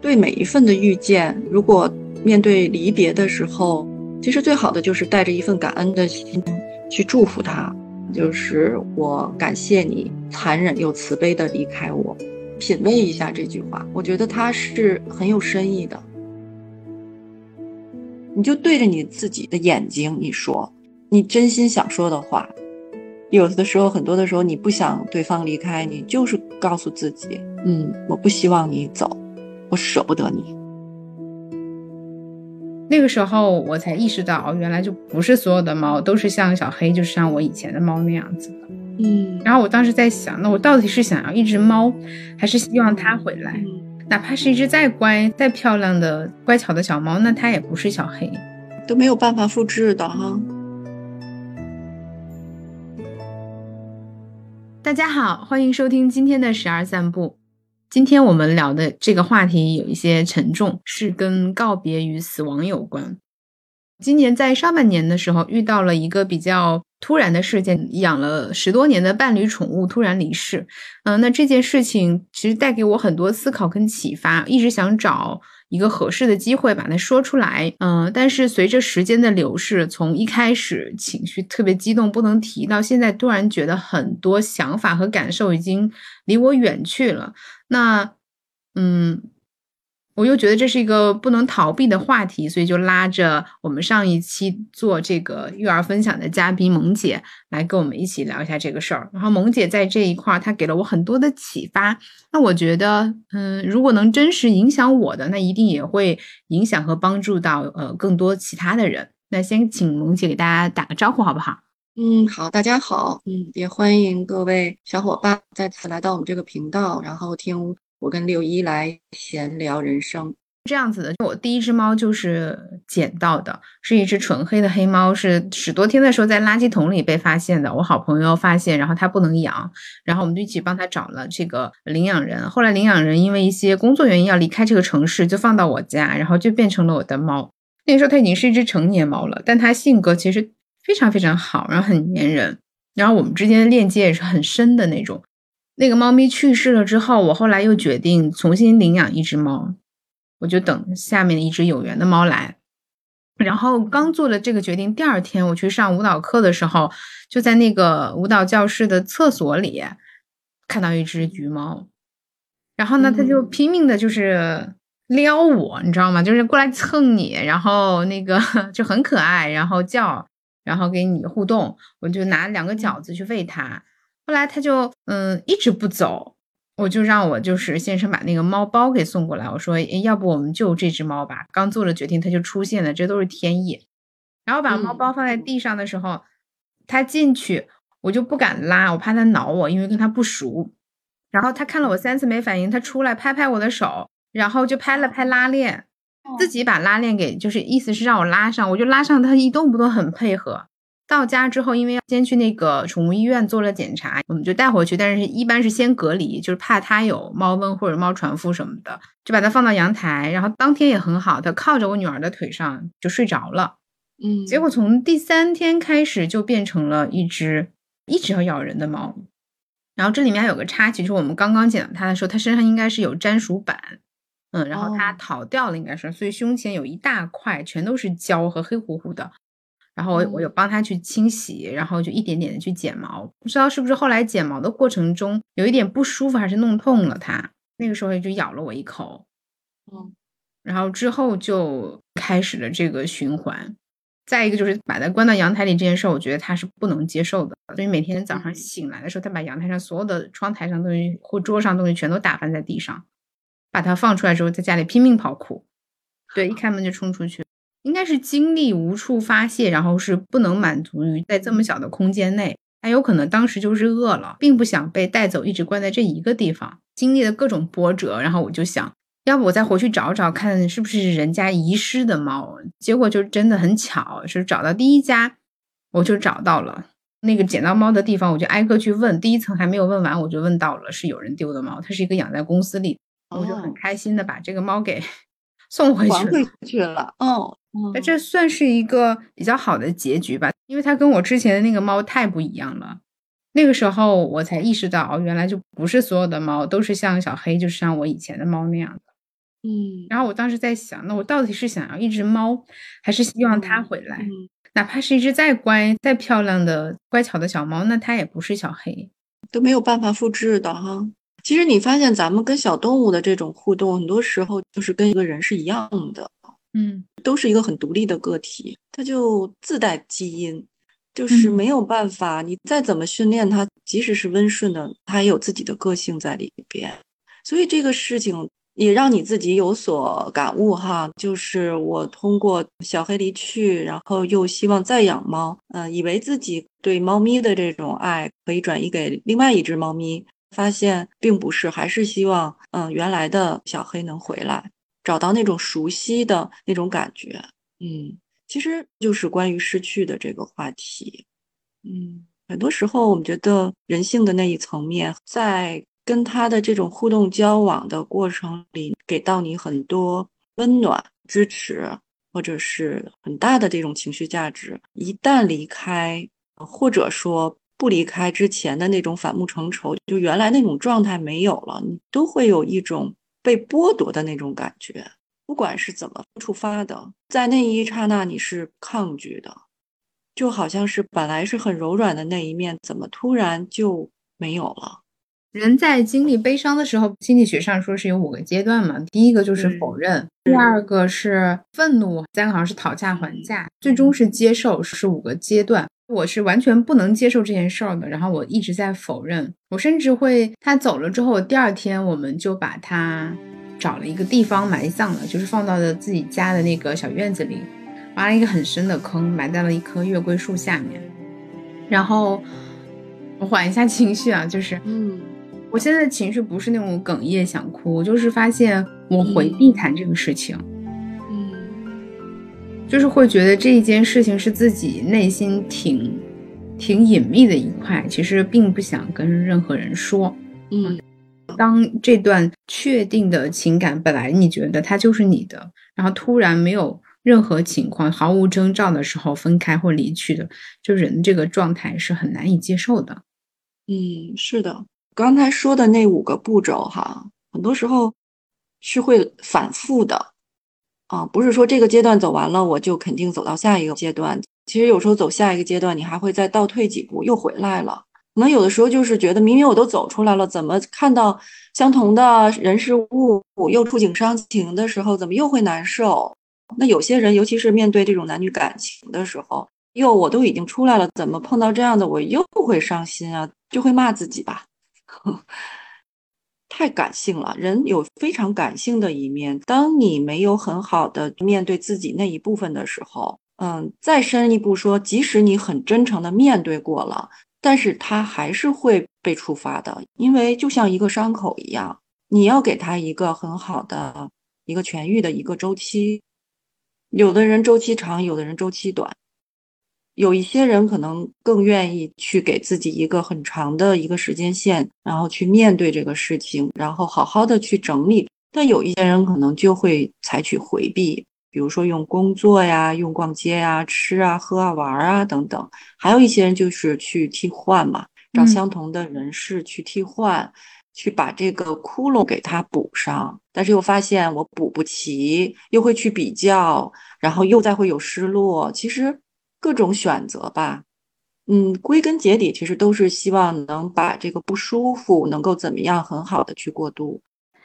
对每一份的遇见，如果面对离别的时候，其实最好的就是带着一份感恩的心去祝福他。就是我感谢你残忍又慈悲的离开我。品味一下这句话，我觉得它是很有深意的。你就对着你自己的眼睛，你说你真心想说的话。有的时候，很多的时候，你不想对方离开，你就是告诉自己，嗯，我不希望你走，我舍不得你。那个时候，我才意识到，原来就不是所有的猫都是像小黑，就是像我以前的猫那样子的。嗯，然后我当时在想，那我到底是想要一只猫，还是希望它回来？哪怕是一只再乖、再漂亮的乖巧的小猫，那它也不是小黑，都没有办法复制的哈。大家好，欢迎收听今天的十二散步。今天我们聊的这个话题有一些沉重，是跟告别与死亡有关。今年在上半年的时候，遇到了一个比较突然的事件，养了十多年的伴侣宠物突然离世。嗯，那这件事情其实带给我很多思考跟启发，一直想找。一个合适的机会把它说出来，嗯，但是随着时间的流逝，从一开始情绪特别激动不能提，到现在突然觉得很多想法和感受已经离我远去了，那，嗯。我又觉得这是一个不能逃避的话题，所以就拉着我们上一期做这个育儿分享的嘉宾萌姐来跟我们一起聊一下这个事儿。然后萌姐在这一块儿，她给了我很多的启发。那我觉得，嗯，如果能真实影响我的，那一定也会影响和帮助到呃更多其他的人。那先请萌姐给大家打个招呼，好不好？嗯，好，大家好，嗯，也欢迎各位小伙伴再次来到我们这个频道，然后听。我跟六一来闲聊人生，这样子的。我第一只猫就是捡到的，是一只纯黑的黑猫，是十多天的时候在垃圾桶里被发现的。我好朋友发现，然后他不能养，然后我们就一起帮他找了这个领养人。后来领养人因为一些工作原因要离开这个城市，就放到我家，然后就变成了我的猫。那个时候它已经是一只成年猫了，但它性格其实非常非常好，然后很粘人，然后我们之间的链接也是很深的那种。那个猫咪去世了之后，我后来又决定重新领养一只猫，我就等下面的一只有缘的猫来。然后刚做了这个决定，第二天我去上舞蹈课的时候，就在那个舞蹈教室的厕所里看到一只橘猫，然后呢，它就拼命的就是撩我，你知道吗？就是过来蹭你，然后那个 就很可爱，然后叫，然后给你互动，我就拿两个饺子去喂它。后来它就嗯一直不走，我就让我就是先生把那个猫包给送过来。我说，哎，要不我们救这只猫吧？刚做了决定，它就出现了，这都是天意。然后把猫包放在地上的时候，它进去，我就不敢拉，我怕它挠我，因为跟它不熟。然后它看了我三次没反应，它出来拍拍我的手，然后就拍了拍拉链，自己把拉链给就是意思是让我拉上，我就拉上，它一动不动，很配合。到家之后，因为要先去那个宠物医院做了检查，我们就带回去。但是一般是先隔离，就是怕它有猫瘟或者猫传腹什么的，就把它放到阳台。然后当天也很好，它靠着我女儿的腿上就睡着了。嗯，结果从第三天开始就变成了一只一直要咬人的猫。然后这里面还有个插曲，就是我们刚刚捡到它的时候，它身上应该是有粘鼠板，嗯，然后它逃掉了，应该是，所以胸前有一大块全都是胶和黑乎乎的。然后我我有。帮他去清洗，然后就一点点的去剪毛，不知道是不是后来剪毛的过程中有一点不舒服，还是弄痛了它，那个时候就咬了我一口，嗯，然后之后就开始了这个循环。再一个就是把它关到阳台里这件事，我觉得他是不能接受的，所以每天早上醒来的时候，他把阳台上所有的窗台上东西或桌上东西全都打翻在地上，把它放出来之后，在家里拼命跑酷，对，一开门就冲出去。应该是精力无处发泄，然后是不能满足于在这么小的空间内，他有可能当时就是饿了，并不想被带走，一直关在这一个地方，经历了各种波折，然后我就想，要不我再回去找找看，是不是人家遗失的猫？结果就真的很巧，是找到第一家，我就找到了那个捡到猫的地方，我就挨个去问，第一层还没有问完，我就问到了是有人丢的猫，它是一个养在公司里，我就很开心的把这个猫给 送回去了，去了，哦。那这算是一个比较好的结局吧，因为它跟我之前的那个猫太不一样了。那个时候我才意识到，哦，原来就不是所有的猫都是像小黑，就是像我以前的猫那样的。嗯，然后我当时在想，那我到底是想要一只猫，还是希望它回来？嗯哪怕是一只再乖、再漂亮的乖巧的小猫，那它也不是小黑。都没有办法复制的哈。其实你发现咱们跟小动物的这种互动，很多时候就是跟一个人是一样的，嗯都是一个很独立的个体，它就自带基因，就是嗯没有办法，你再怎么训练它，即使是温顺的，它也有自己的个性在里边。所以这个事情也让你自己有所感悟哈，就是我通过小黑离去，然后又希望再养猫，嗯、以为自己对猫咪的这种爱可以转移给另外一只猫咪，发现并不是，还是希望嗯、原来的小黑能回来，找到那种熟悉的那种感觉，嗯，其实就是关于失去的这个话题，嗯，很多时候我们觉得人性的那一层面，在跟他的这种互动交往的过程里，给到你很多温暖、支持，或者是很大的这种情绪价值。一旦离开，或者说不离开之前的那种反目成仇，就原来那种状态没有了，你都会有一种被剥夺的那种感觉。不管是怎么触发的，在那一刹那你是抗拒的，就好像是本来是很柔软的那一面，怎么突然就没有了？人在经历悲伤的时候，心理学上说是有五个阶段嘛。第一个就是否认，第二个是愤怒，三个好像是讨价还价，最终是接受，是五个阶段。我是完全不能接受这件事儿的，然后我一直在否认，我甚至会他走了之后，第二天我们就把他找了一个地方埋葬了，就是放到了自己家的那个小院子里，挖了一个很深的坑，埋在了一棵月桂树下面。然后我缓一下情绪啊，就是嗯。我现在的情绪不是那种哽咽想哭，我就是发现我回避谈这个事情，嗯就是会觉得这一件事情是自己内心挺挺隐秘的一块，其实并不想跟任何人说。嗯当这段确定的情感本来你觉得它就是你的，然后突然没有任何情况、毫无征兆的时候分开或离去的，就人这个状态是很难以接受的。嗯，是的，刚才说的那五个步骤哈，很多时候是会反复的啊，不是说这个阶段走完了，我就肯定走到下一个阶段。其实有时候走下一个阶段，你还会再倒退几步，又回来了。可能有的时候就是觉得明明我都走出来了，怎么看到相同的人事物又触景伤情的时候，怎么又会难受？那有些人，尤其是面对这种男女感情的时候，哟，我都已经出来了，怎么碰到这样的我又会伤心啊？就会骂自己吧，太感性了。人有非常感性的一面，当你没有很好的面对自己那一部分的时候，嗯，再深一步说，即使你很真诚的面对过了，但是它还是会被触发的，因为就像一个伤口一样，你要给他一个很好的一个痊愈的一个周期。有的人周期长，有的人周期短。有一些人可能更愿意去给自己一个很长的一个时间线，然后去面对这个事情，然后好好的去整理。但有一些人可能就会采取回避，比如说用工作呀、用逛街呀、吃啊、喝啊、玩啊等等。还有一些人就是去替换嘛，找嗯相同的人士去替换，去把这个窟窿给它补上。但是又发现我补不齐，又会去比较，然后又再会有失落。其实各种选择吧，嗯，归根结底其实都是希望能把这个不舒服能够怎么样很好的去过渡。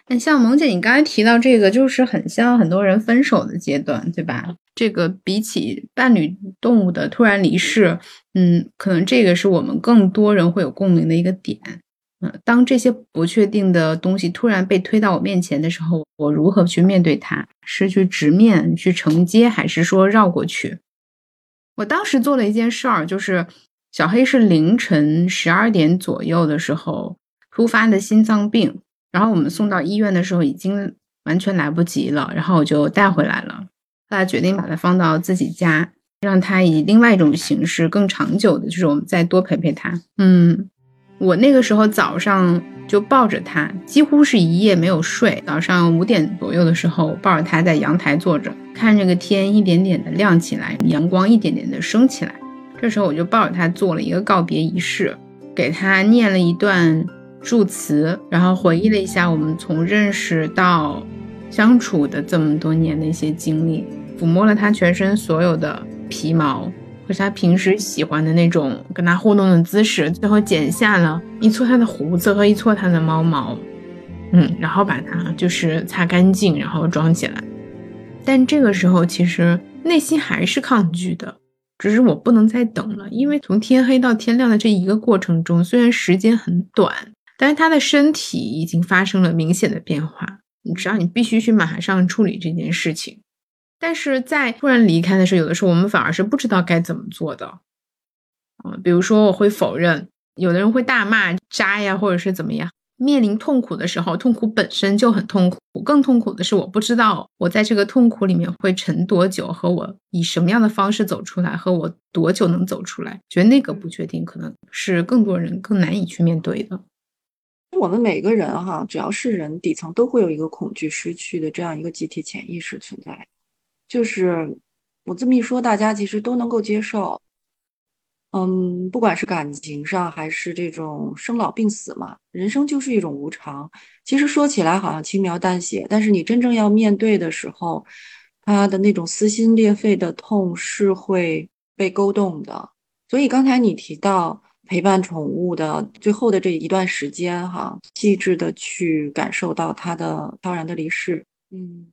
那像萌姐，你刚才提到这个，就是很像很多人分手的阶段，对吧？这个比起伴侣动物的突然离世，嗯，可能这个是我们更多人会有共鸣的一个点。嗯，当这些不确定的东西突然被推到我面前的时候，我如何去面对它？是去直面去承接，还是说绕过去？我当时做了一件事儿，就是小黑是凌晨十二点左右的时候突发的心脏病。然后我们送到医院的时候已经完全来不及了，然后我就带回来了。后来决定把它放到自己家，让它以另外一种形式更长久的，就是我们再多陪陪它。嗯，我那个时候早上就抱着他，几乎是一夜没有睡。早上五点左右的时候，抱着他在阳台坐着，看这个天一点点的亮起来，阳光一点点的升起来。这时候我就抱着他做了一个告别仪式，给他念了一段。祝词，然后回忆了一下我们从认识到相处的这么多年的一些经历，抚摸了他全身所有的皮毛和他平时喜欢的那种跟他互动的姿势，最后剪下了一撮他的胡子和一撮他的猫毛，嗯，然后把它就是擦干净，然后装起来。但这个时候其实内心还是抗拒的，只是我不能再等了，因为从天黑到天亮的这一个过程中，虽然时间很短，但是他的身体已经发生了明显的变化。你知道，你必须去马上处理这件事情。但是在突然离开的时候，有的时候我们反而是不知道该怎么做的。嗯，比如说我会否认，有的人会大骂渣呀，或者是怎么样。面临痛苦的时候，痛苦本身就很痛苦。更痛苦的是，我不知道我在这个痛苦里面会沉多久，和我以什么样的方式走出来，和我多久能走出来。觉得那个不确定，可能是更多人更难以去面对的。我们每个人哈，只要是人，底层都会有一个恐惧失去的这样一个集体潜意识存在。就是我这么一说，大家其实都能够接受。嗯，不管是感情上还是这种生老病死嘛，人生就是一种无常。其实说起来好像轻描淡写，但是你真正要面对的时候，他的那种撕心裂肺的痛是会被勾动的。所以刚才你提到。陪伴宠物的最后的这一段时间，哈，细致的去感受到它的悄然的离世，嗯，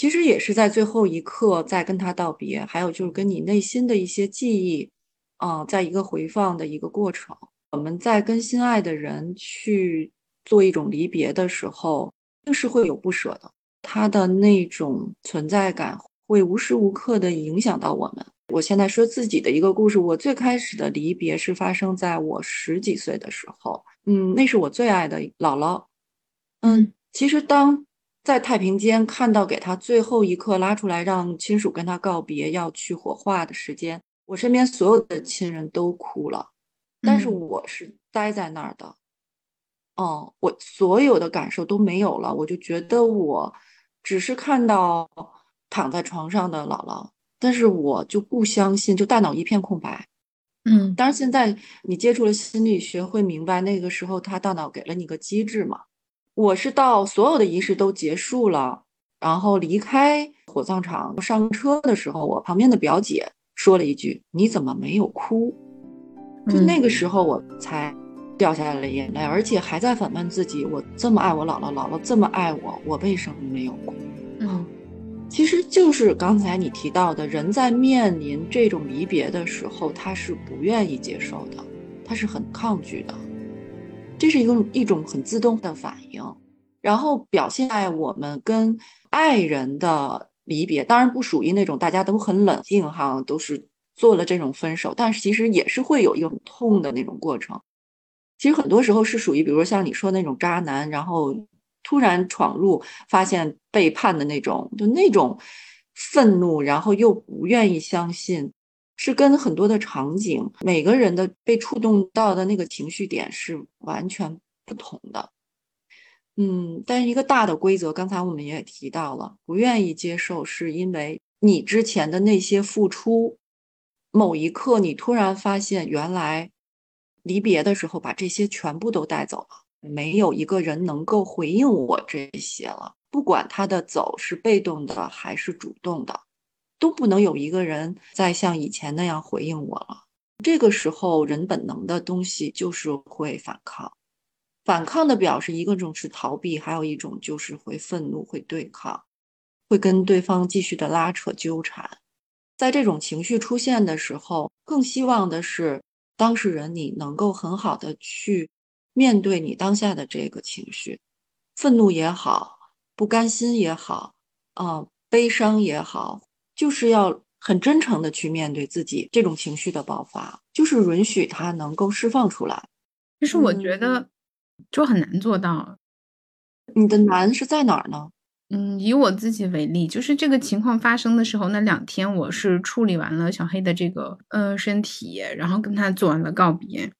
其实也是在最后一刻在跟他道别，还有就是跟你内心的一些记忆，啊，在一个回放的一个过程。我们在跟心爱的人去做一种离别的时候，定是会有不舍的，他的那种存在感会无时无刻的影响到我们。我现在说自己的一个故事。我最开始的离别是发生在我十几岁的时候。嗯，那是我最爱的姥姥。嗯，其实当在太平间看到给他最后一刻拉出来让亲属跟他告别要去火化的时间，我身边所有的亲人都哭了，但是我是待在那儿的。哦，我所有的感受都没有了，我就觉得我只是看到躺在床上的姥姥。但是我就不相信，就大脑一片空白。嗯，当然现在你接触了心理学，会明白那个时候他大脑给了你个机制嘛。我是到所有的仪式都结束了，然后离开火葬场上车的时候，我旁边的表姐说了一句：“你怎么没有哭？”就那个时候我才掉下来了眼泪，而且还在反问自己：我这么爱我姥姥，姥姥这么爱我，我为什么没有哭？嗯。其实就是刚才你提到的，人在面临这种离别的时候，他是不愿意接受的，他是很抗拒的，这是一个一种很自动的反应，然后表现在我们跟爱人的离别，当然不属于那种大家都很冷静哈，都是做了这种分手，但是其实也是会有一种痛的那种过程。其实很多时候是属于，比如说像你说那种渣男，然后。突然闯入，发现背叛的那种，就那种愤怒，然后又不愿意相信，是跟很多的场景，每个人的被触动到的那个情绪点是完全不同的。嗯，但是一个大的规则，刚才我们也提到了，不愿意接受，是因为你之前的那些付出，某一刻你突然发现，原来离别的时候把这些全部都带走了。没有一个人能够回应我这些了，不管他的走是被动的还是主动的，都不能有一个人再像以前那样回应我了。这个时候，人本能的东西就是会反抗，反抗的表示一个种是逃避，还有一种就是会愤怒、会对抗，会跟对方继续的拉扯纠缠。在这种情绪出现的时候，更希望的是当事人你能够很好的去。面对你当下的这个情绪，愤怒也好，不甘心也好，啊，悲伤也好，就是要很真诚的去面对自己这种情绪的爆发，就是允许它能够释放出来。其实我觉得就很难做到。你的难是在哪儿呢？嗯，以我自己为例，就是这个情况发生的时候，那两天我是处理完了小黑的这个呃身体，然后跟他做完了告别。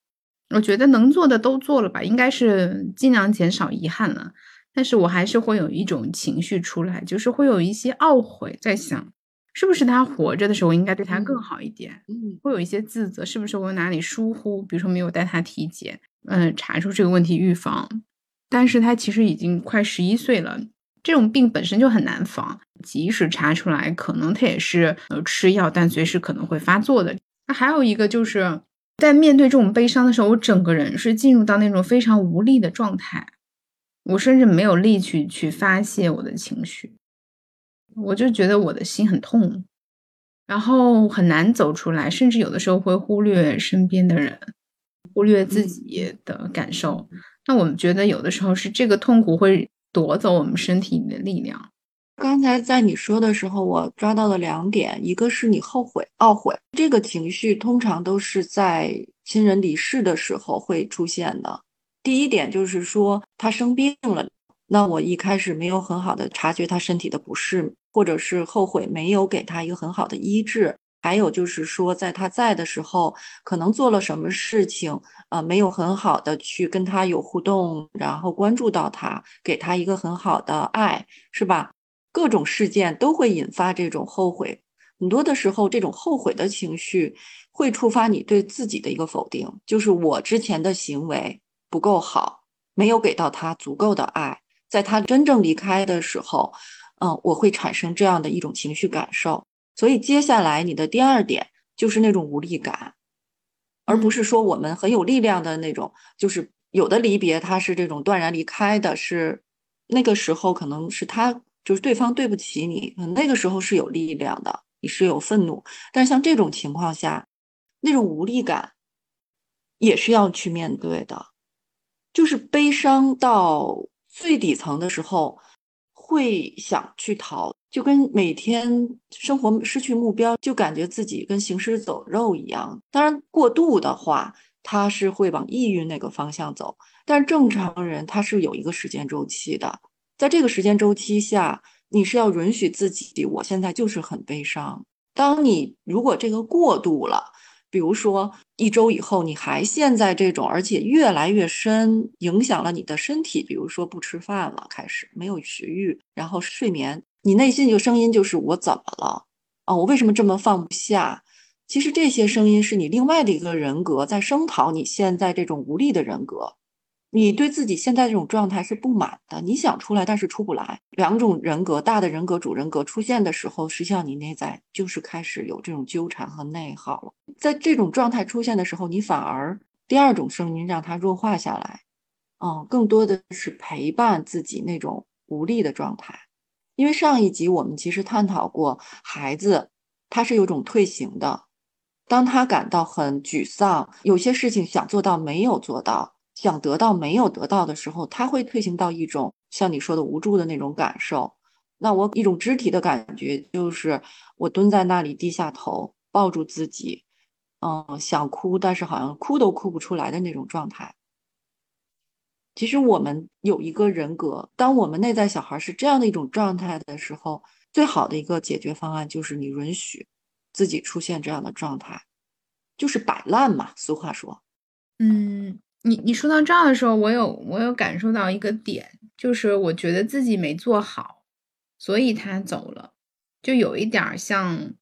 我觉得能做的都做了吧，应该是尽量减少遗憾了。但是我还是会有一种情绪出来，就是会有一些懊悔，在想是不是他活着的时候应该对他更好一点。嗯，会有一些自责，是不是我哪里疏忽？比如说没有带他体检，嗯，查出这个问题预防。但是他其实已经快十一岁了，这种病本身就很难防，即使查出来，可能他也是呃吃药，但随时可能会发作的。那还有一个就是在面对这种悲伤的时候，我整个人是进入到那种非常无力的状态，我甚至没有力气去发泄我的情绪，我就觉得我的心很痛，然后很难走出来，甚至有的时候会忽略身边的人，忽略自己的感受。那我们觉得有的时候是这个痛苦会夺走我们身体里的力量。刚才在你说的时候，我抓到了两点，一个是你后悔、懊悔这个情绪，通常都是在亲人离世的时候会出现的。第一点就是说他生病了，那我一开始没有很好的察觉他身体的不适，或者是后悔没有给他一个很好的医治。还有就是说，在他在的时候，可能做了什么事情，呃，没有很好的去跟他有互动，然后关注到他，给他一个很好的爱，是吧？各种事件都会引发这种后悔，很多的时候，这种后悔的情绪会触发你对自己的一个否定，就是我之前的行为不够好，没有给到他足够的爱，在他真正离开的时候，嗯，我会产生这样的一种情绪感受。所以接下来你的第二点就是那种无力感，而不是说我们很有力量的那种。就是有的离别，他是这种断然离开的，是那个时候可能是他就是对方对不起你，那个时候是有力量的，你是有愤怒。但像这种情况下，那种无力感也是要去面对的，就是悲伤到最底层的时候。会想去逃，就跟每天生活失去目标，就感觉自己跟行尸走肉一样。当然，过度的话，他是会往抑郁那个方向走。但正常人他是有一个时间周期的，在这个时间周期下，你是要允许自己，我现在就是很悲伤。当你如果这个过度了。比如说，一周以后你还陷在这种，而且越来越深，影响了你的身体。比如说不吃饭了，开始没有食欲，然后睡眠，你内心就声音就是我怎么了？啊，我为什么这么放不下？其实这些声音是你另外的一个人格在声讨你现在这种无力的人格。你对自己现在这种状态是不满的，你想出来，但是出不来。两种人格，大的人格、主人格出现的时候，实际上你内在就是开始有这种纠缠和内耗了。在这种状态出现的时候，你反而第二种声音让它弱化下来，嗯，更多的是陪伴自己那种无力的状态。因为上一集我们其实探讨过，孩子他是有种退行的，当他感到很沮丧，有些事情想做到没有做到。想得到没有得到的时候，他会退行到一种像你说的无助的那种感受。那我一种肢体的感觉就是我蹲在那里低下头抱住自己，嗯，想哭，但是好像哭都哭不出来的那种状态。其实我们有一个人格，当我们内在小孩是这样的一种状态的时候，最好的一个解决方案就是你允许自己出现这样的状态，就是摆烂嘛。俗话说，嗯。你你说到这儿的时候，我有我有感受到一个点，就是我觉得自己没做好，所以他走了，就有一点像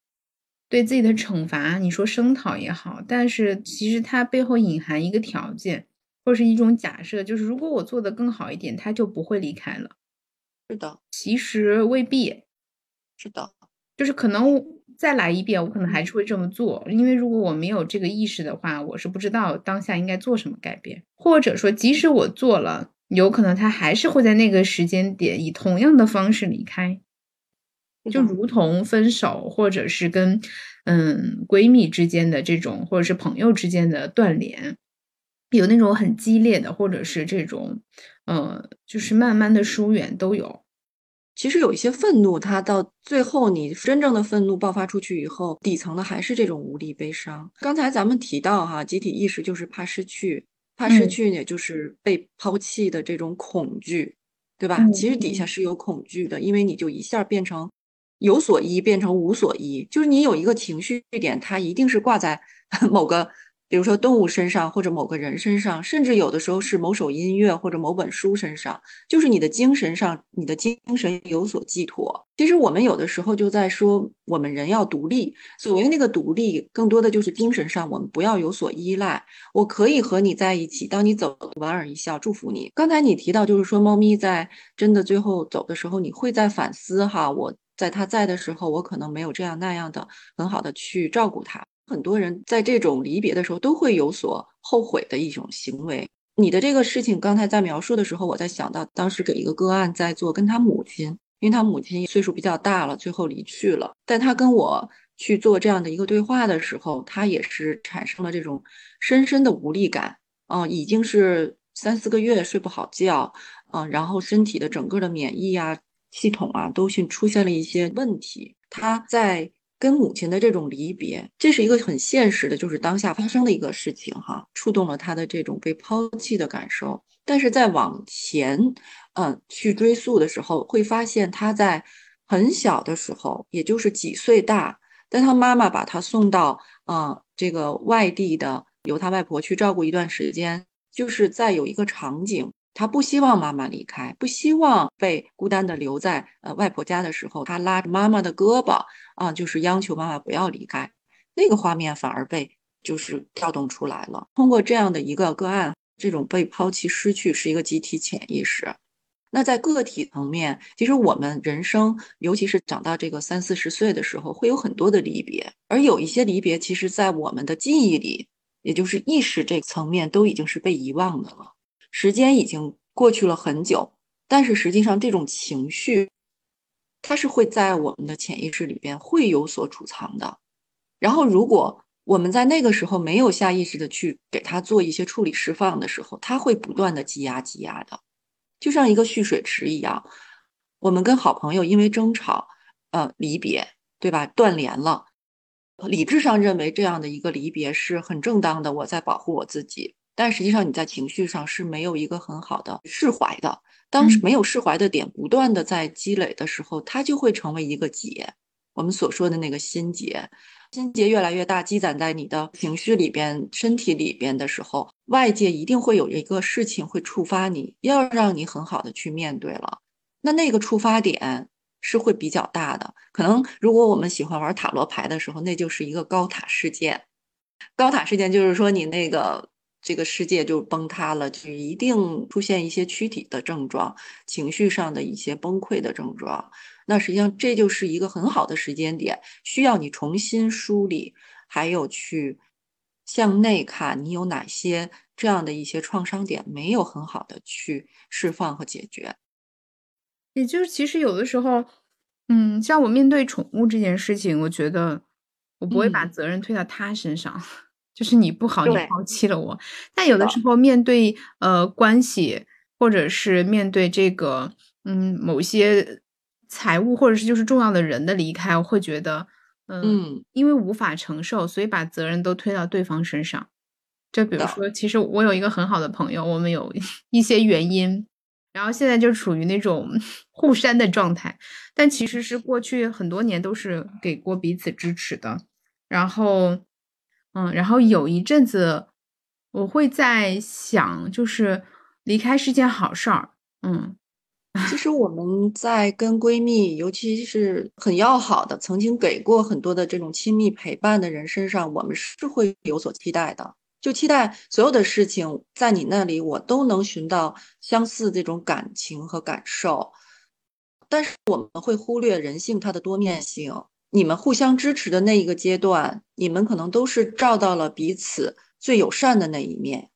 对自己的惩罚。你说声讨也好，但是其实它背后隐含一个条件，或者是一种假设，就是如果我做的更好一点，他就不会离开了。是的，其实未必。是的，就是可能。再来一遍，我可能还是会这么做，因为如果我没有这个意识的话，我是不知道当下应该做什么改变，或者说，即使我做了，有可能他还是会在那个时间点以同样的方式离开，就如同分手，或者是跟嗯闺蜜之间的这种，或者是朋友之间的断联，有那种很激烈的，或者是这种，呃，就是慢慢的疏远都有。其实有一些愤怒，它到最后你真正的愤怒爆发出去以后，底层的还是这种无力、悲伤。刚才咱们提到哈，集体意识就是怕失去，怕失去也就是被抛弃的这种恐惧，对吧？其实底下是有恐惧的，因为你就一下变成有所依，变成无所依，就是你有一个情绪点，它一定是挂在 某个比如说动物身上，或者某个人身上，甚至有的时候是某首音乐或者某本书身上，就是你的精神上，你的精神有所寄托。其实我们有的时候就在说，我们人要独立。所谓那个独立，更多的就是精神上，我们不要有所依赖。我可以和你在一起，当你走，莞尔一笑，祝福你。刚才你提到，就是说猫咪在真的最后走的时候，你会在反思哈，我在它在的时候，我可能没有这样那样的很好的去照顾它。很多人在这种离别的时候都会有所后悔的一种行为。你的这个事情刚才在描述的时候，我在想到当时给一个个案在做，跟他母亲，因为他母亲岁数比较大了，最后离去了。但他跟我去做这样的一个对话的时候，他也是产生了这种深深的无力感。嗯，已经是三四个月睡不好觉，嗯，然后身体的整个的免疫啊系统啊都是出现了一些问题。他在。跟母亲的这种离别，这是一个很现实的，就是当下发生的一个事情哈，触动了他的这种被抛弃的感受。但是在往前，嗯，去追溯的时候，会发现他在很小的时候，也就是几岁大，在他妈妈把他送到嗯这个外地的，由他外婆去照顾一段时间，就是在有一个场景。他不希望妈妈离开，不希望被孤单的留在呃外婆家的时候，他拉着妈妈的胳膊啊，就是央求妈妈不要离开。那个画面反而被就是调动出来了。通过这样的一个个案，这种被抛弃、失去是一个集体潜意识。那在个体层面，其实我们人生，尤其是长到这个三四十岁的时候，会有很多的离别，而有一些离别，其实在我们的记忆里，也就是意识这层面，都已经是被遗忘的了。时间已经过去了很久，但是实际上这种情绪，它是会在我们的潜意识里边会有所储藏的。然后，如果我们在那个时候没有下意识的去给它做一些处理释放的时候，它会不断的积压积压的，就像一个蓄水池一样。我们跟好朋友因为争吵，呃，离别，对吧？断联了，理智上认为这样的一个离别是很正当的，我在保护我自己。但实际上，你在情绪上是没有一个很好的释怀的。当没有释怀的点不断的在积累的时候，它就会成为一个结。我们所说的那个心结，心结越来越大，积攒在你的情绪里边、身体里边的时候，外界一定会有一个事情会触发你，要让你很好的去面对了。那那个触发点是会比较大的。可能如果我们喜欢玩塔罗牌的时候，那就是一个高塔事件。高塔事件就是说你那个。这个世界就崩塌了，就一定出现一些躯体的症状，情绪上的一些崩溃的症状。那实际上这就是一个很好的时间点，需要你重新梳理，还有去向内看，你有哪些这样的一些创伤点没有很好的去释放和解决。也就是其实有的时候，嗯，像我面对宠物这件事情，我觉得我不会把责任推到他身上。就是你不好，你抛弃了我。但有的时候面对呃关系，或者是面对这个嗯某些财务，或者是就是重要的人的离开，我会觉得嗯，因为无法承受，所以把责任都推到对方身上。就比如说，其实我有一个很好的朋友，我们有一些原因，然后现在就处于那种 互删的状态。但其实是过去很多年都是给过彼此支持的，然后。嗯，然后有一阵子，我会在想，就是离开是件好事儿。嗯，其实 我们在跟闺蜜，尤其是很要好的、曾经给过很多的这种亲密陪伴的人身上，我们是会有所期待的，就期待所有的事情在你那里，我都能寻到相似这种感情和感受。但是我们会忽略人性它的多面性。你们互相支持的那一个阶段，你们可能都是照到了彼此最友善的那一面。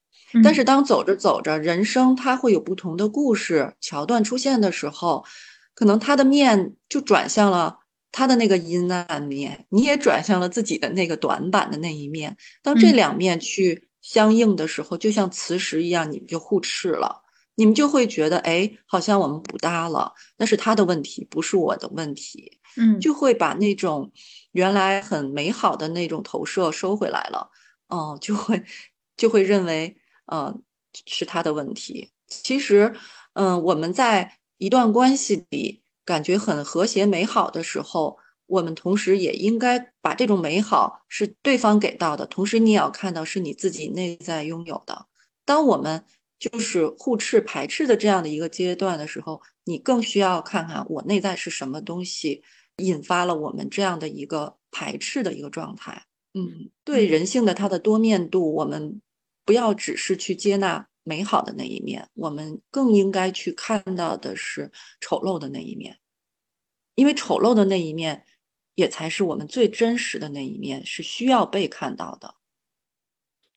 但是当走着走着，人生它会有不同的故事桥段出现的时候，可能他的面就转向了他的那个阴暗面，你也转向了自己的那个短板的那一面。当这两面去相应的时候，就像磁石一样，你们就互斥了。你们就会觉得，哎，好像我们不搭了。那是他的问题，不是我的问题。嗯，就会把那种原来很美好的那种投射收回来了。哦，就会就会认为，呃，是他的问题。其实，嗯，我们在一段关系里感觉很和谐美好的时候，我们同时也应该把这种美好是对方给到的，同时你也要看到是你自己内在拥有的。当我们就是互斥排斥的这样的一个阶段的时候，你更需要看看我内在是什么东西引发了我们这样的一个排斥的一个状态。嗯，对人性的它的多面度，我们不要只是去接纳美好的那一面，我们更应该去看到的是丑陋的那一面，因为丑陋的那一面也才是我们最真实的那一面，是需要被看到的。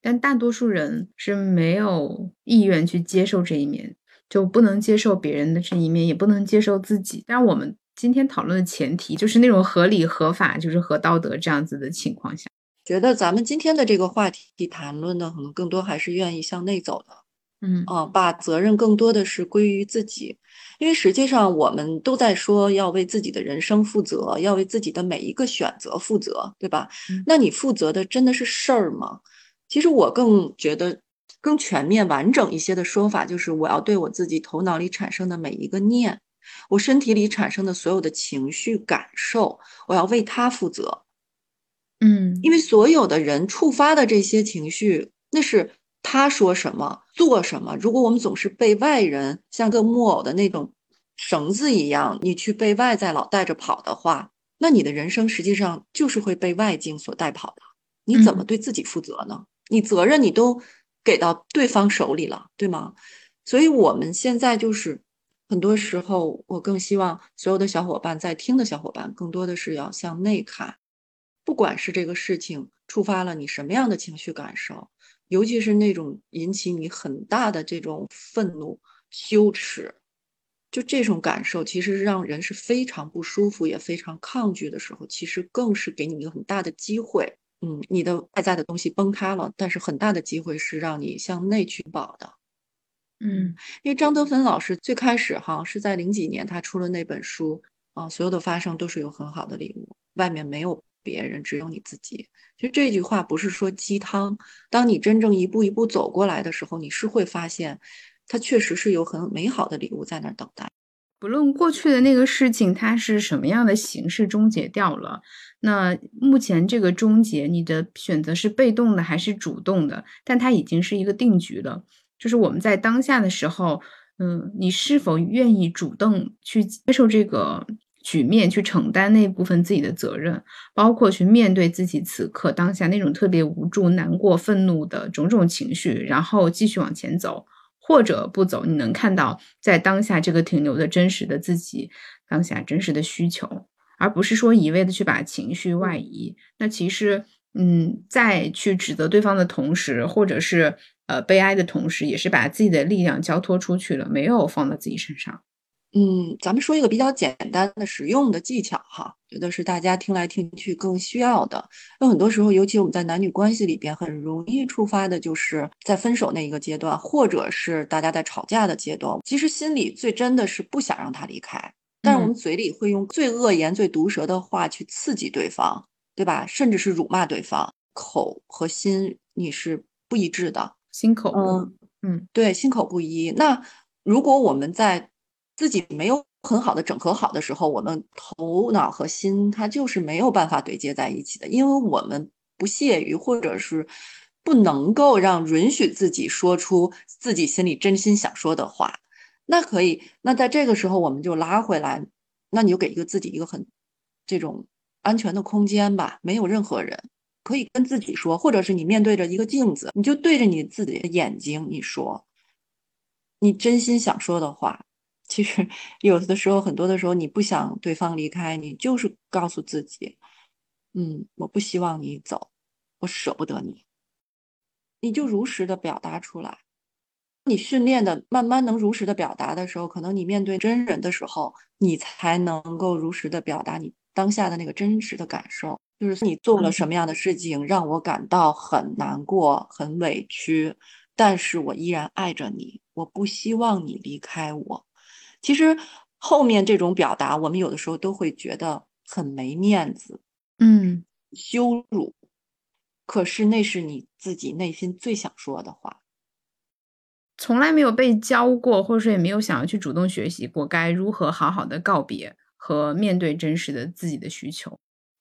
但大多数人是没有意愿去接受这一面，就不能接受别人的这一面，也不能接受自己。但我们今天讨论的前提就是那种合理、合法，就是合道德这样子的情况下，觉得咱们今天的这个话题谈论的可能更多还是愿意向内走的，嗯啊，把责任更多的是归于自己，因为实际上我们都在说要为自己的人生负责，要为自己的每一个选择负责，对吧？那你负责的真的是事儿吗？其实我更觉得更全面完整一些的说法，就是我要对我自己头脑里产生的每一个念，我身体里产生的所有的情绪感受，我要为他负责。嗯，因为所有的人触发的这些情绪，那是他说什么做什么。如果我们总是被外人像个木偶的那种绳子一样，你去被外在老带着跑的话，那你的人生实际上就是会被外境所带跑的。你怎么对自己负责呢？你责任你都给到对方手里了，对吗？所以我们现在就是很多时候，我更希望所有的小伙伴在听的小伙伴，更多的是要向内看。不管是这个事情触发了你什么样的情绪感受，尤其是那种引起你很大的这种愤怒、羞耻，就这种感受，其实让人是非常不舒服，也非常抗拒的时候，其实更是给你一个很大的机会。嗯，你的外在的东西崩塌了，但是很大的机会是让你向内去保的。嗯，因为张德芬老师最开始哈是在零几年他出了那本书啊，所有的发生都是有很好的礼物，外面没有别人，只有你自己。其实这句话不是说鸡汤，当你真正一步一步走过来的时候，你是会发现，它确实是有很美好的礼物在那儿等待。不论过去的那个事情它是什么样的形式终结掉了，那目前这个终结，你的选择是被动的还是主动的？但它已经是一个定局了。就是我们在当下的时候，嗯，你是否愿意主动去接受这个局面，去承担那部分自己的责任，包括去面对自己此刻当下那种特别无助、难过、愤怒的种种情绪，然后继续往前走。或者不走，你能看到在当下这个停留的真实的自己，当下真实的需求，而不是说一味的去把情绪外移。那其实，嗯，在去指责对方的同时，或者是呃悲哀的同时，也是把自己的力量交托出去了，没有放到自己身上。嗯，咱们说一个比较简单的实用的技巧哈，觉得是大家听来听去更需要的。有很多时候，尤其我们在男女关系里边，很容易触发的就是在分手那一个阶段，或者是大家在吵架的阶段，其实心里最真的是不想让他离开，但是我们嘴里会用最恶言、最毒舌的话去刺激对方，对吧？甚至是辱骂对方，口和心你是不一致的，心口嗯嗯，对，心口不一。那如果我们在自己没有很好的整合好的时候，我们头脑和心它就是没有办法对接在一起的，因为我们不屑于或者是不能够让允许自己说出自己心里真心想说的话。那可以，那在这个时候我们就拉回来，那你就给一个自己一个很这种安全的空间吧，没有任何人可以跟自己说，或者是你面对着一个镜子，你就对着你自己的眼睛，你说你真心想说的话。其实有的时候，很多的时候，你不想对方离开，你就是告诉自己，嗯，我不希望你走，我舍不得你，你就如实的表达出来。你训练的慢慢能如实的表达的时候，可能你面对真人的时候，你才能够如实的表达你当下的那个真实的感受，就是你做了什么样的事情让我感到很难过、很委屈，但是我依然爱着你，我不希望你离开我。其实后面这种表达，我们有的时候都会觉得很没面子，嗯，羞辱。可是那是你自己内心最想说的话。从来没有被教过，或者说也没有想要去主动学习过该如何好好的告别和面对真实的自己的需求。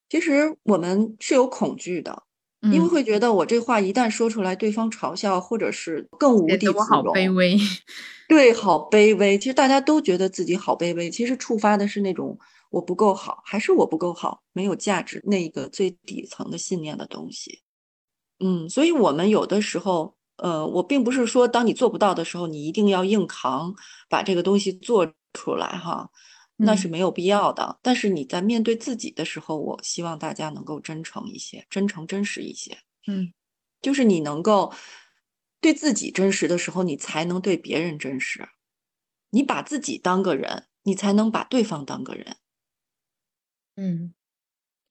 其实我们是有恐惧的，因为嗯，会觉得我这话一旦说出来，对方嘲笑，或者是更无地自容我好。卑微。对，好卑微。其实大家都觉得自己好卑微，其实触发的是那种我不够好，还是我不够好，没有价值那个最底层的信念的东西。嗯，所以我们有的时候，呃，我并不是说当你做不到的时候，你一定要硬扛，把这个东西做出来哈，那是嗯没有必要的。但是你在面对自己的时候，我希望大家能够真诚一些，真诚真实一些。嗯就是你能够对自己真实的时候，你才能对别人真实。你把自己当个人，你才能把对方当个人。嗯。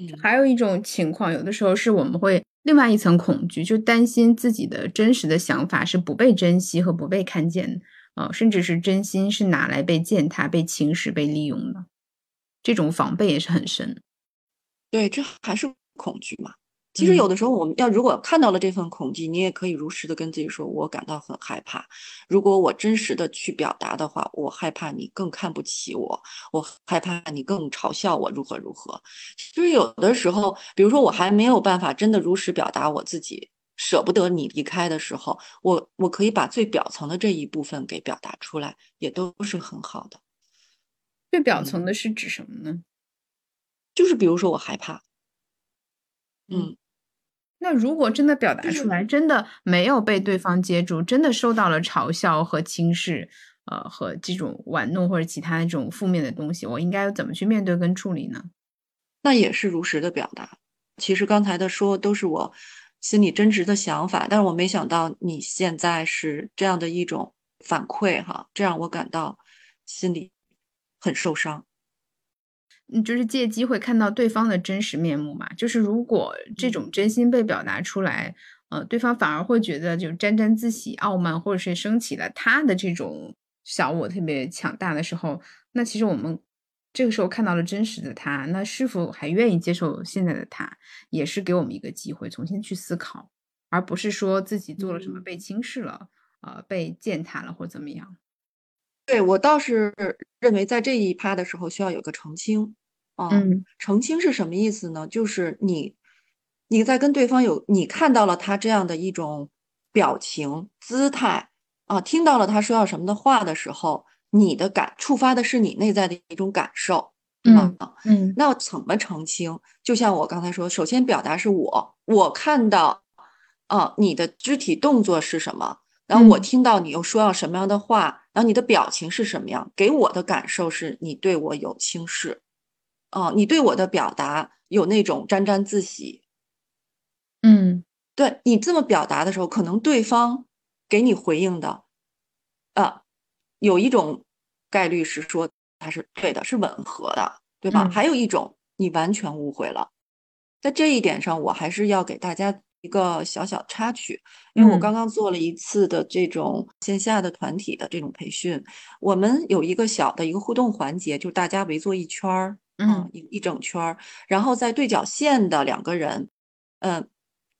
嗯，还有一种情况，有的时候是我们会另外一层恐惧，就担心自己的真实的想法是不被珍惜和不被看见的，呃，甚至是真心是拿来被践踏、被侵蚀、被利用的，这种防备也是很深。对，这还是恐惧嘛。其实有嗯的时候，我们要如果看到了这份恐惧，你也可以如实的跟自己说：“我感到很害怕。如果我真实的去表达的话，我害怕你更看不起我，我害怕你更嘲笑我，如何如何。”其实有的时候，比如说我还没有办法真的如实表达我自己舍不得你离开的时候，我我可以把最表层的这一部分给表达出来，也都是很好的。最表嗯，层的是指什么呢？就是比如说我害怕，嗯。嗯，那如果真的表达出来，真的没有被对方接住，真的受到了嘲笑和轻视，呃，和这种玩弄或者其他的这种负面的东西，我应该怎么去面对跟处理呢？那也是如实的表达。其实刚才的说都是我心里真实的想法，但是我没想到你现在是这样的一种反馈哈，这让我感到心里很受伤。嗯，就是借机会看到对方的真实面目嘛。就是如果这嗯种真心被表达出来，呃，对方反而会觉得就沾沾自喜、傲慢，或者是升起了他的这种小我特别强大的时候，那其实我们这个时候看到了真实的他，那是否还愿意接受现在的他，也是给我们一个机会重新去思考，而不是说自己做了什么嗯，被轻视了，呃，被践踏了或怎么样。对，我倒是认为在这一趴的时候需要有个澄清。啊，嗯澄清是什么意思呢？就是你你在跟对方有你看到了他这样的一种表情、姿态啊，听到了他说要什么的话的时候，你的感触发的是你内在的一种感受，嗯嗯那怎么澄清？就像我刚才说，首先表达是我，我看到啊，你的肢体动作是什么，然后我嗯听到你又说要什么样的话，然后你的表情是什么样，给我的感受是你对我有轻视。哦，你对我的表达有那种沾沾自喜，嗯对你这么表达的时候，可能对方给你回应的，呃，有一种概率是说他是对的，是吻合的，对吧？嗯还有一种你完全误会了，在这一点上，我还是要给大家一个小小插曲，因为我嗯刚刚做了一次的这种线下的团体的这种培训，我们有一个小的一个互动环节，就大家围坐一圈儿。嗯一一整圈儿，然后在对角线的两个人，嗯，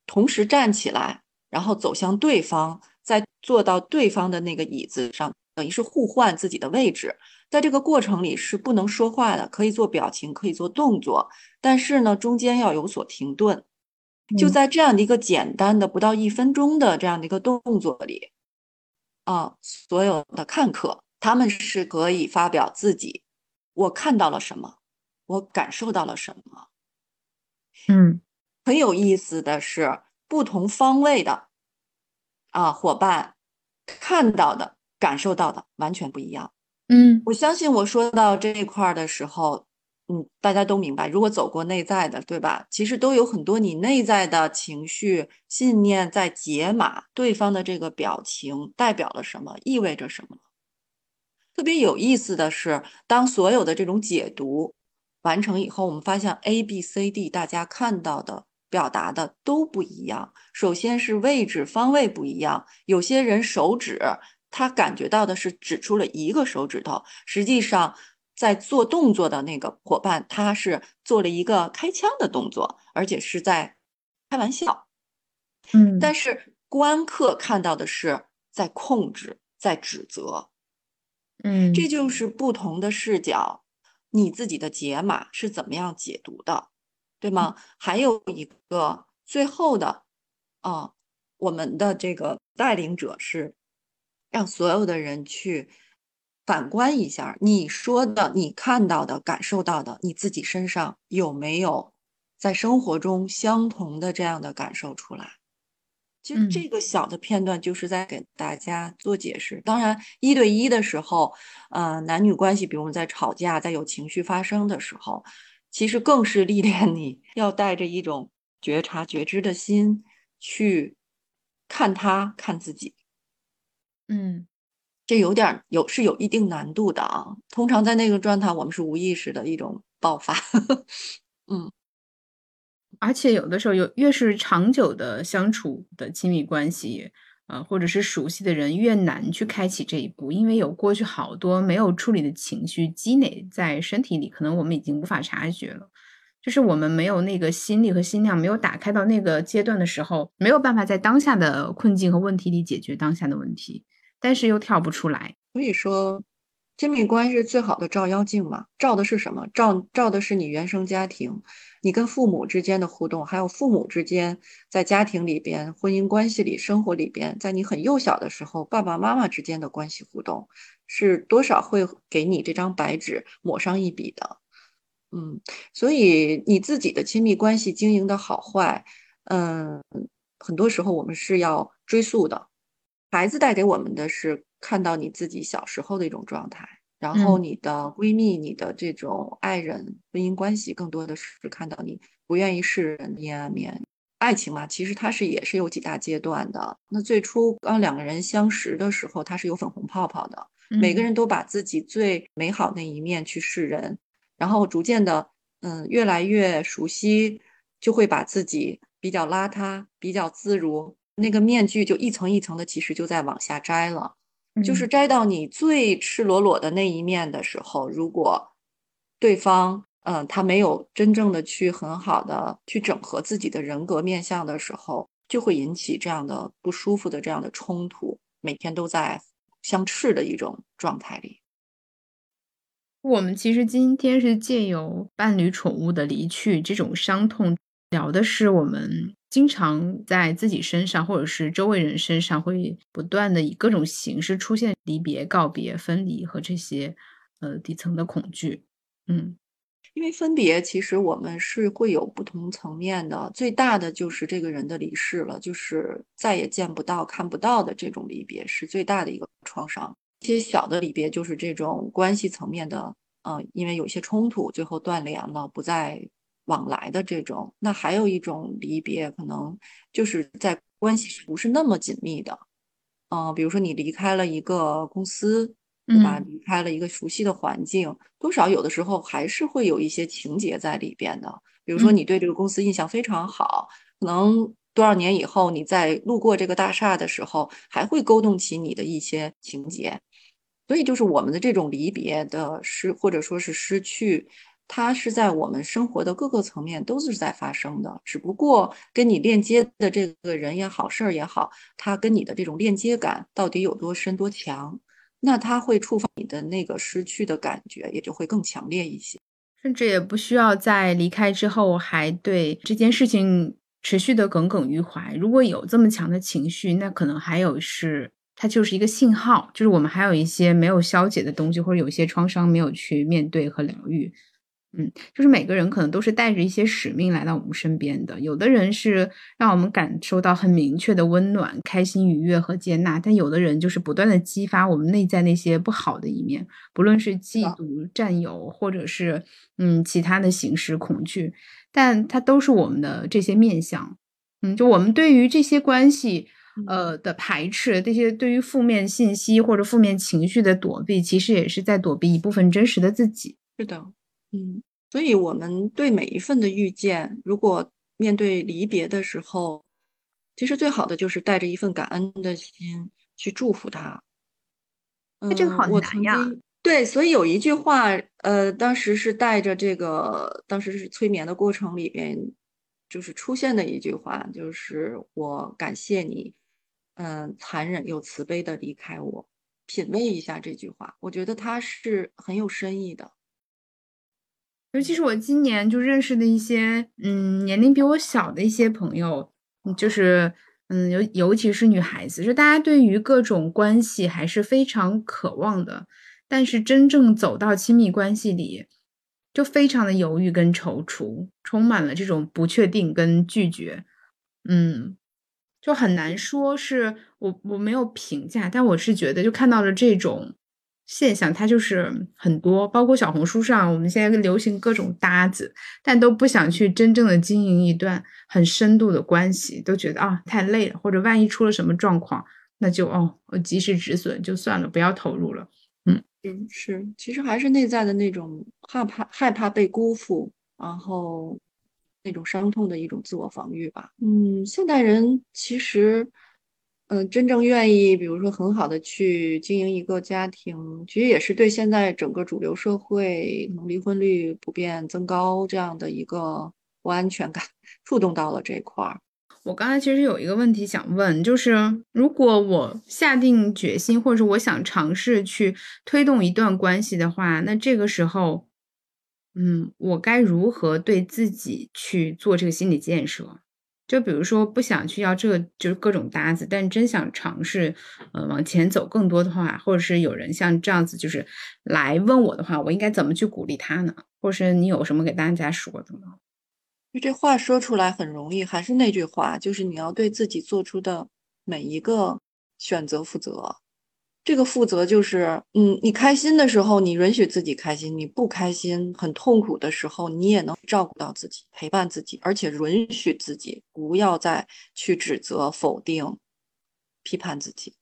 同时站起来，然后走向对方，再坐到对方的那个椅子上，等于是互换自己的位置。在这个过程里是不能说话的，可以做表情，可以做动作，但是呢，中间要有所停顿。就嗯在这样的一个简单的不到一分钟的这样的一个动作里，啊，所有的看客他们是可以发表自己，我看到了什么。我感受到了什么？嗯很有意思的是，不同方位的啊伙伴看到的、感受到的完全不一样。嗯我相信我说到这一块儿的时候，嗯，大家都明白。如果走过内在的，对吧？其实都有很多你内在的情绪、信念在解码，对方的这个表情代表了什么，意味着什么。特别有意思的是，当所有的这种解读。完成以后，我们发现 A、B、C、D 大家看到的、表达的都不一样。首先是位置方位不一样，有些人手指他感觉到的是指出了一个手指头，实际上在做动作的那个伙伴他是做了一个开枪的动作，而且是在开玩笑。嗯，但是观客看到的是在控制、在指责。嗯，这就是不同的视角。你自己的解码是怎么样解读的，对吗？还有一个最后的，啊，我们的这个带领者是让所有的人去反观一下，你说的、你看到的、感受到的，你自己身上有没有在生活中相同的这样的感受出来？其实这个小的片段就是在给大家做解释。当然，一对一的时候，呃，男女关系，比如我们在吵架、在有情绪发生的时候。其实更是历练你要带着一种觉察、觉知的心去看他、看自己。嗯，这有点有是有一定难度的啊。通常在那个状态，我们是无意识的一种爆发。嗯，而且有的时候有越是长久的相处的亲密关系。呃，或者是熟悉的人越难去开启这一步，因为有过去好多没有处理的情绪积累在身体里，可能我们已经无法察觉了。就是我们没有那个心力和心量，没有打开到那个阶段的时候，没有办法在当下的困境和问题里解决当下的问题，但是又跳不出来。所以说。亲密关系最好的照妖镜嘛，照的是什么？照照的是你原生家庭，你跟父母之间的互动，还有父母之间在家庭里边、婚姻关系里、生活里边，在你很幼小的时候，爸爸妈妈之间的关系互动，是多少会给你这张白纸抹上一笔的。嗯，所以你自己的亲密关系经营的好坏，嗯，很多时候我们是要追溯的。孩子带给我们的是。看到你自己小时候的一种状态，然后你的闺蜜、你的这种爱人、婚姻关系，更多的是看到你不愿意示人阴暗面。爱情嘛，其实它是也是有几大阶段的。那最初刚两个人相识的时候，它是有粉红泡泡的，每个人都把自己最美好那一面去示人，然后逐渐的，嗯，越来越熟悉，就会把自己比较邋遢、比较自如，那个面具就一层一层的，其实就在往下摘了。就是摘到你最赤裸裸的那一面的时候，如果对方嗯他没有真正的去很好的去整合自己的人格面相的时候，就会引起这样的不舒服的这样的冲突，每天都在相斥的一种状态里。我们其实今天是借由伴侣宠物的离去这种伤痛，聊的是我们。经常在自己身上，或者是周围人身上，会不断的以各种形式出现离别、告别、分离和这些呃底层的恐惧。嗯，因为分别，其实我们是会有不同层面的。最大的就是这个人的离世了，就是再也见不到、看不到的这种离别，是最大的一个创伤。一些小的离别，就是这种关系层面的，嗯，因为有些冲突，最后断联了，不再。往来的这种，那还有一种离别，可能就是在关系不是那么紧密的，嗯，比如说你离开了一个公司，对吧？离开了一个熟悉的环境，多少有的时候还是会有一些情节在里边的。比如说你对这个公司印象非常好，可能多少年以后你在路过这个大厦的时候，还会勾动起你的一些情节。所以就是我们的这种离别的失，或者说是失去。它是在我们生活的各个层面都是在发生的，只不过跟你链接的这个人也好，事儿也好，它跟你的这种链接感到底有多深多强，那它会触发你的那个失去的感觉，也就会更强烈一些。甚至也不需要在离开之后还对这件事情持续的耿耿于怀。如果有这么强的情绪，那可能还有是它就是一个信号，就是我们还有一些没有消解的东西，或者有一些创伤没有去面对和疗愈。嗯，就是每个人可能都是带着一些使命来到我们身边的。有的人是让我们感受到很明确的温暖、开心、愉悦和接纳，但有的人就是不断的激发我们内在那些不好的一面，不论是嫉妒、占有，或者是嗯其他的形式恐惧，但它都是我们的这些面相。嗯，就我们对于这些关系呃的排斥，这些对于负面信息或者负面情绪的躲避，其实也是在躲避一部分真实的自己。是的。嗯，所以我们对每一份的遇见，如果面对离别的时候，其实最好的就是带着一份感恩的心去祝福他。嗯，这个好难呀。对，所以有一句话，呃，当时是带着这个，当时是催眠的过程里边，就是出现的一句话，就是我感谢你，嗯，残忍又慈悲的离开我。品味一下这句话，我觉得它是很有深意的。尤其是我今年就认识的一些，嗯，年龄比我小的一些朋友，就是，嗯，尤尤其是女孩子，就大家对于各种关系还是非常渴望的，但是真正走到亲密关系里，就非常的犹豫跟踌躇，充满了这种不确定跟拒绝，嗯，就很难说是我我没有评价，但我是觉得就看到了这种。现象它就是很多，包括小红书上，我们现在流行各种搭子，但都不想去真正的经营一段很深度的关系，都觉得啊太累了，或者万一出了什么状况，那就哦及时止损就算了，不要投入了。嗯嗯是，其实还是内在的那种害怕害怕被辜负，然后那种伤痛的一种自我防御吧。嗯，现代人其实。嗯，真正愿意，比如说很好的去经营一个家庭，其实也是对现在整个主流社会离婚率普遍增高这样的一个不安全感触动到了这一块儿。我刚才其实有一个问题想问，就是如果我下定决心，或者是我想尝试去推动一段关系的话，那这个时候，嗯，我该如何对自己去做这个心理建设？就比如说不想去要这个，就是各种搭子，但真想尝试，呃，往前走更多的话，或者是有人像这样子，就是来问我的话，我应该怎么去鼓励他呢？或是你有什么给大家说的吗？就这话说出来很容易，还是那句话，就是你要对自己做出的每一个选择负责。这个负责就是，嗯，你开心的时候，你允许自己开心；你不开心、很痛苦的时候，你也能照顾到自己，陪伴自己，而且允许自己不要再去指责、否定、批判自己。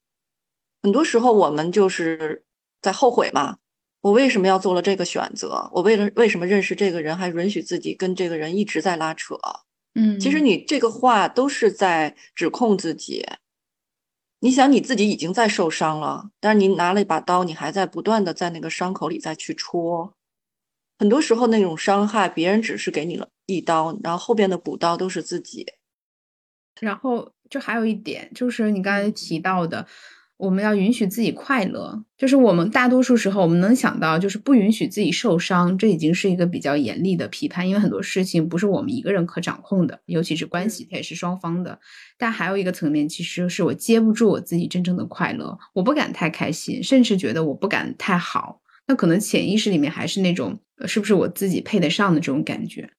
很多时候，我们就是在后悔嘛，我为什么要做了这个选择？我为了为什么认识这个人，还允许自己跟这个人一直在拉扯？嗯，其实你这个话都是在指控自己。你想你自己已经在受伤了，但是你拿了一把刀，你还在不断的在那个伤口里再去戳。很多时候那种伤害，别人只是给你了一刀，然后后边的补刀都是自己。然后就还有一点，就是你刚才提到的。我们要允许自己快乐，就是我们大多数时候我们能想到，就是不允许自己受伤，这已经是一个比较严厉的批判，因为很多事情不是我们一个人可掌控的，尤其是关系，它也是双方的。但还有一个层面，其实是我接不住我自己真正的快乐，我不敢太开心，甚至觉得我不敢太好，那可能潜意识里面还是那种，是不是我自己配得上的这种感觉。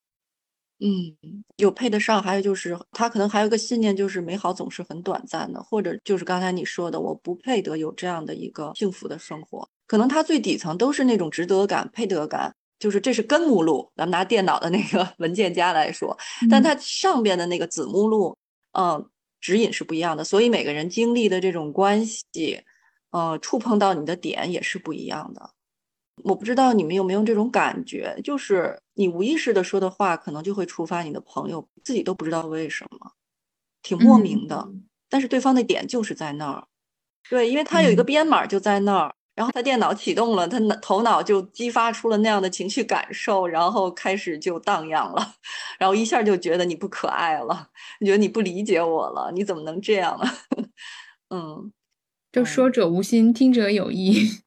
嗯，有配得上，还有就是他可能还有个信念，就是美好总是很短暂的，或者就是刚才你说的，我不配得有这样的一个幸福的生活。可能他最底层都是那种值得感、配得感，就是这是根目录，咱们拿电脑的那个文件夹来说，但它上边的那个子目录，嗯，指引是不一样的，所以每个人经历的这种关系，呃，触碰到你的点也是不一样的。我不知道你们有没有这种感觉，就是你无意识的说的话，可能就会触发你的朋友，自己都不知道为什么，挺莫名的。但是对方的点就是在那儿，对，因为他有一个编码就在那儿，然后他电脑启动了，他头脑就激发出了那样的情绪感受，然后开始就荡漾了，然后一下就觉得你不可爱了，你觉得你不理解我了，你怎么能这样 呢？嗯，就说者无心，听者有意。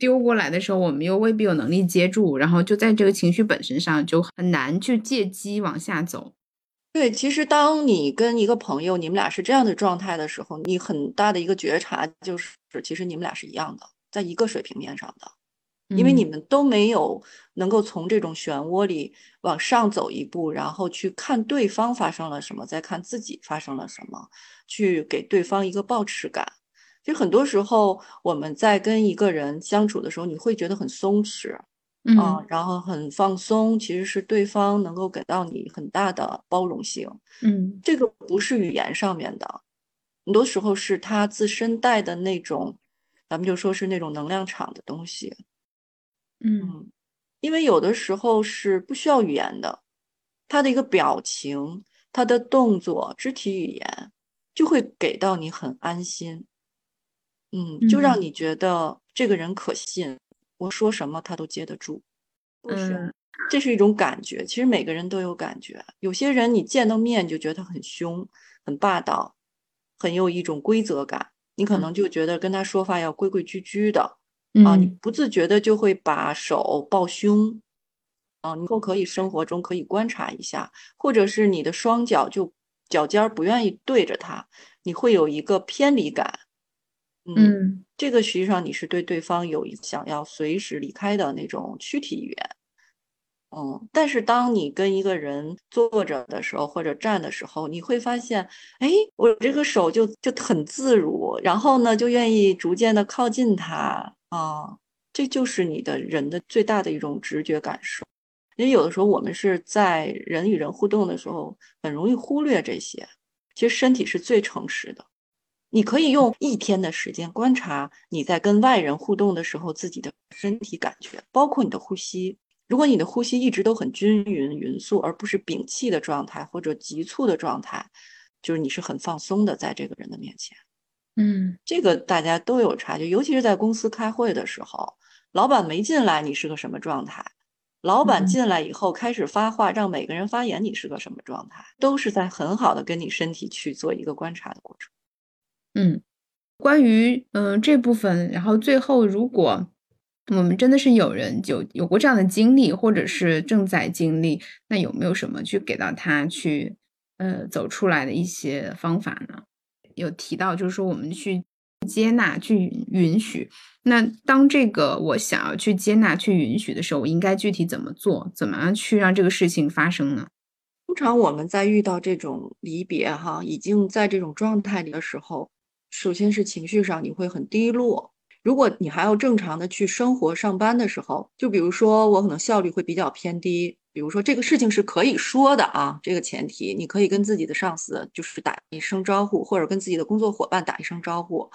丢过来的时候，我们又未必有能力接住，然后就在这个情绪本身上就很难去借机往下走。对，其实当你跟一个朋友，你们俩是这样的状态的时候，你很大的一个觉察就是，其实你们俩是一样的，在一个水平面上的，因为你们都没有能够从这种漩涡里往上走一步，然后去看对方发生了什么，再看自己发生了什么，去给对方一个抱持感。其实很多时候，我们在跟一个人相处的时候，你会觉得很松弛，嗯，然后很放松。其实是对方能够给到你很大的包容性，嗯，这个不是语言上面的，很多时候是他自身带的那种，咱们就说是那种能量场的东西，嗯，因为有的时候是不需要语言的，他的一个表情、他的动作、肢体语言就会给到你很安心。嗯，就让你觉得这个人可信，我说什么他都接得住。嗯，这是一种感觉。其实每个人都有感觉。有些人你见到面就觉得他很凶、很霸道、很有一种规则感，你可能就觉得跟他说话要规规矩矩的啊，你不自觉的就会把手抱胸。啊，你都可以生活中可以观察一下，或者是你的双脚就脚尖儿不愿意对着他，你会有一个偏离感。嗯，这个实际上你是对对方有一想要随时离开的那种躯体语言。嗯，但是当你跟一个人坐着的时候或者站的时候，你会发现，哎，我这个手就就很自如，然后呢，就愿意逐渐的靠近他啊，这就是你的人的最大的一种直觉感受。因为有的时候我们是在人与人互动的时候，很容易忽略这些。其实身体是最诚实的，你可以用一天的时间观察你在跟外人互动的时候自己的身体感觉，包括你的呼吸。如果你的呼吸一直都很均匀、匀速，而不是屏气的状态或者急促的状态，就是你是很放松的，在这个人的面前。嗯，这个大家都有察觉，尤其是在公司开会的时候，老板没进来，你是个什么状态？老板进来以后开始发话，让每个人发言，你是个什么状态？都是在很好的跟你身体去做一个观察的过程。嗯，关于嗯这部分，然后最后如果。我们真的是有人有有过这样的经历，或者是正在经历，那有没有什么去给到他去呃走出来的一些方法呢？有提到就是说我们去接纳、去允许。那当这个我想要去接纳、去允许的时候，我应该具体怎么做？怎么样去让这个事情发生呢？通常我们在遇到这种离别哈，已经在这种状态里的时候，首先是情绪上你会很低落。如果你还要正常的去生活上班的时候，就比如说我可能效率会比较偏低。比如说这个事情是可以说的啊，这个前提你可以跟自己的上司就是打一声招呼，或者跟自己的工作伙伴打一声招呼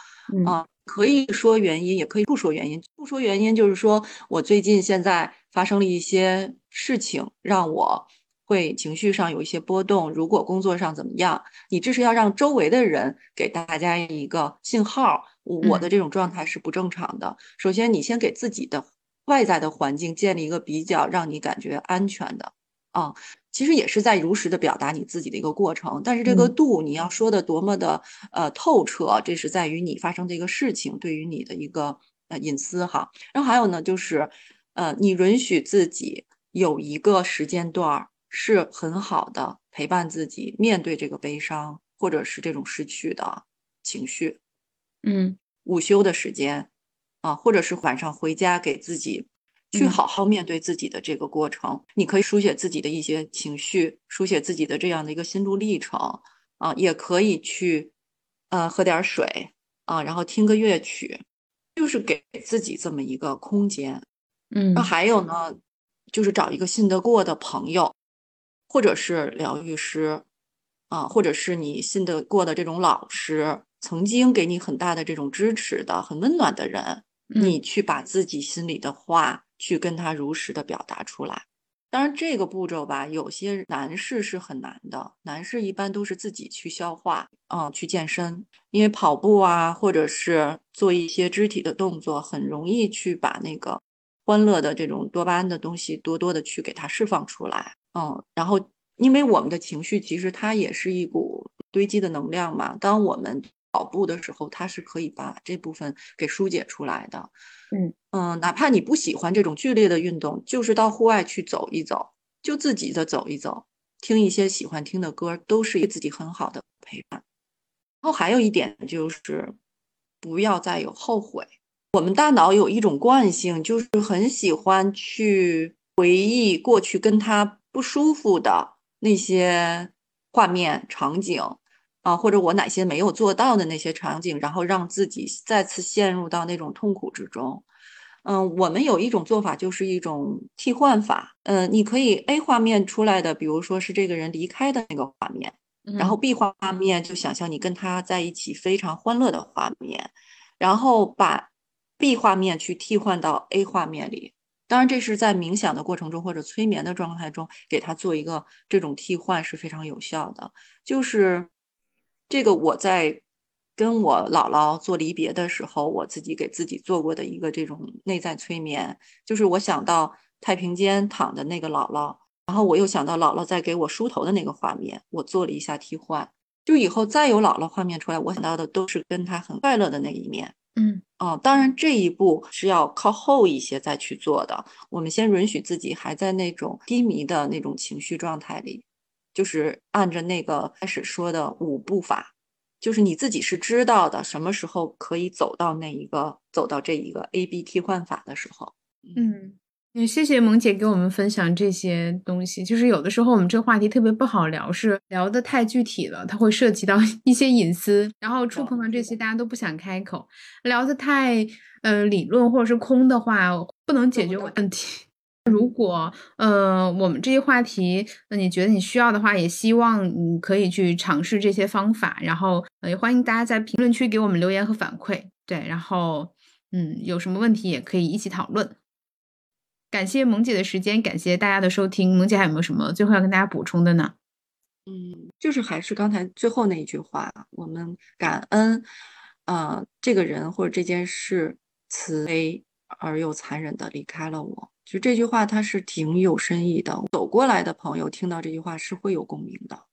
啊，可以说原因，也可以不说原因。不说原因就是说我最近现在发生了一些事情，让我会情绪上有一些波动。如果工作上怎么样，你这是要让周围的人给大家一个信号。我的这种状态是不正常的。首先，你先给自己的外在的环境建立一个比较让你感觉安全的啊，其实也是在如实的表达你自己的一个过程。但是这个度你要说的多么的呃透彻，这是在于你发生的一个事情对于你的一个呃隐私哈。然后还有呢，就是呃，你允许自己有一个时间段是很好的陪伴自己面对这个悲伤或者是这种失去的情绪。嗯，午休的时间啊，或者是晚上回家，给自己去好好面对自己的这个过程。你可以书写自己的一些情绪，书写自己的这样的一个心路历程啊，也可以去呃喝点水啊，然后听个乐曲，就是给自己这么一个空间。嗯，那还有呢，就是找一个信得过的朋友，或者是疗愈师啊，或者是你信得过的这种老师。曾经给你很大的这种支持的、很温暖的人，你去把自己心里的话去跟他如实的表达出来。当然，这个步骤吧，有些男士是很难的。男士一般都是自己去消化，嗯，去健身，因为跑步啊，或者是做一些肢体的动作，很容易去把那个欢乐的这种多巴胺的东西多多的去给它释放出来。嗯，然后因为我们的情绪其实它也是一股堆积的能量嘛，当我们跑步的时候，它是可以把这部分给疏解出来的。嗯嗯，哪怕你不喜欢这种剧烈的运动，就是到户外去走一走，就自己的走一走，听一些喜欢听的歌，都是给自己很好的陪伴。然后还有一点就是，不要再有后悔。我们大脑有一种惯性，就是很喜欢去回忆过去跟他不舒服的那些画面场景。啊，或者我哪些没有做到的那些场景，然后让自己再次陷入到那种痛苦之中。嗯，我们有一种做法，就是一种替换法。嗯，你可以 A 画面出来的，比如说是这个人离开的那个画面，然后 B 画面就想象你跟他在一起非常欢乐的画面，然后把 B 画面去替换到 A 画面里。当然，这是在冥想的过程中或者催眠的状态中给他做一个这种替换是非常有效的，就是。这个我在跟我姥姥做离别的时候，我自己给自己做过的一个这种内在催眠，就是我想到太平间躺的那个姥姥，然后我又想到姥姥在给我梳头的那个画面，我做了一下替换。就以后再有姥姥画面出来，我想到的都是跟她很快乐的那一面，嗯，哦，当然这一步是要靠后一些再去做的。我们先允许自己还在那种低迷的那种情绪状态里，就是按着那个开始说的五步法，就是你自己是知道的，什么时候可以走到那一个走到这一个 A B 替换法的时候。嗯。也谢谢萌姐给我们分享这些东西。就是有的时候我们这个话题特别不好聊，是聊的太具体了，它会涉及到 一些隐私，然后触碰到这些大家都不想开口。聊的太呃理论或者是空的话，不能解决问题。如果呃我们这些话题，那你觉得你需要的话，也希望你可以去尝试这些方法。然后也欢迎大家在评论区给我们留言和反馈。对，然后嗯有什么问题也可以一起讨论。感谢萌姐的时间，感谢大家的收听。萌姐还有没有什么最后要跟大家补充的呢？嗯，就是还是刚才最后那一句话，我们感恩，呃，这个人或者这件事慈悲而又残忍的离开了我。就这句话，它是挺有深意的。走过来的朋友听到这句话是会有共鸣的。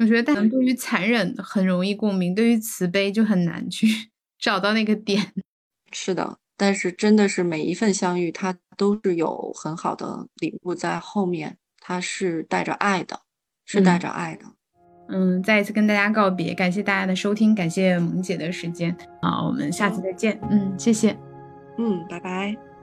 我觉得大家对于残忍很容易共鸣，对于慈悲就很难去找到那个点。是的。但是真的是每一份相遇，它都是有很好的礼物在后面，它是带着爱的，是带着爱的。嗯，再一次跟大家告别，感谢大家的收听，感谢萌姐的时间，好，我们下次再见。嗯，谢谢。嗯，拜拜。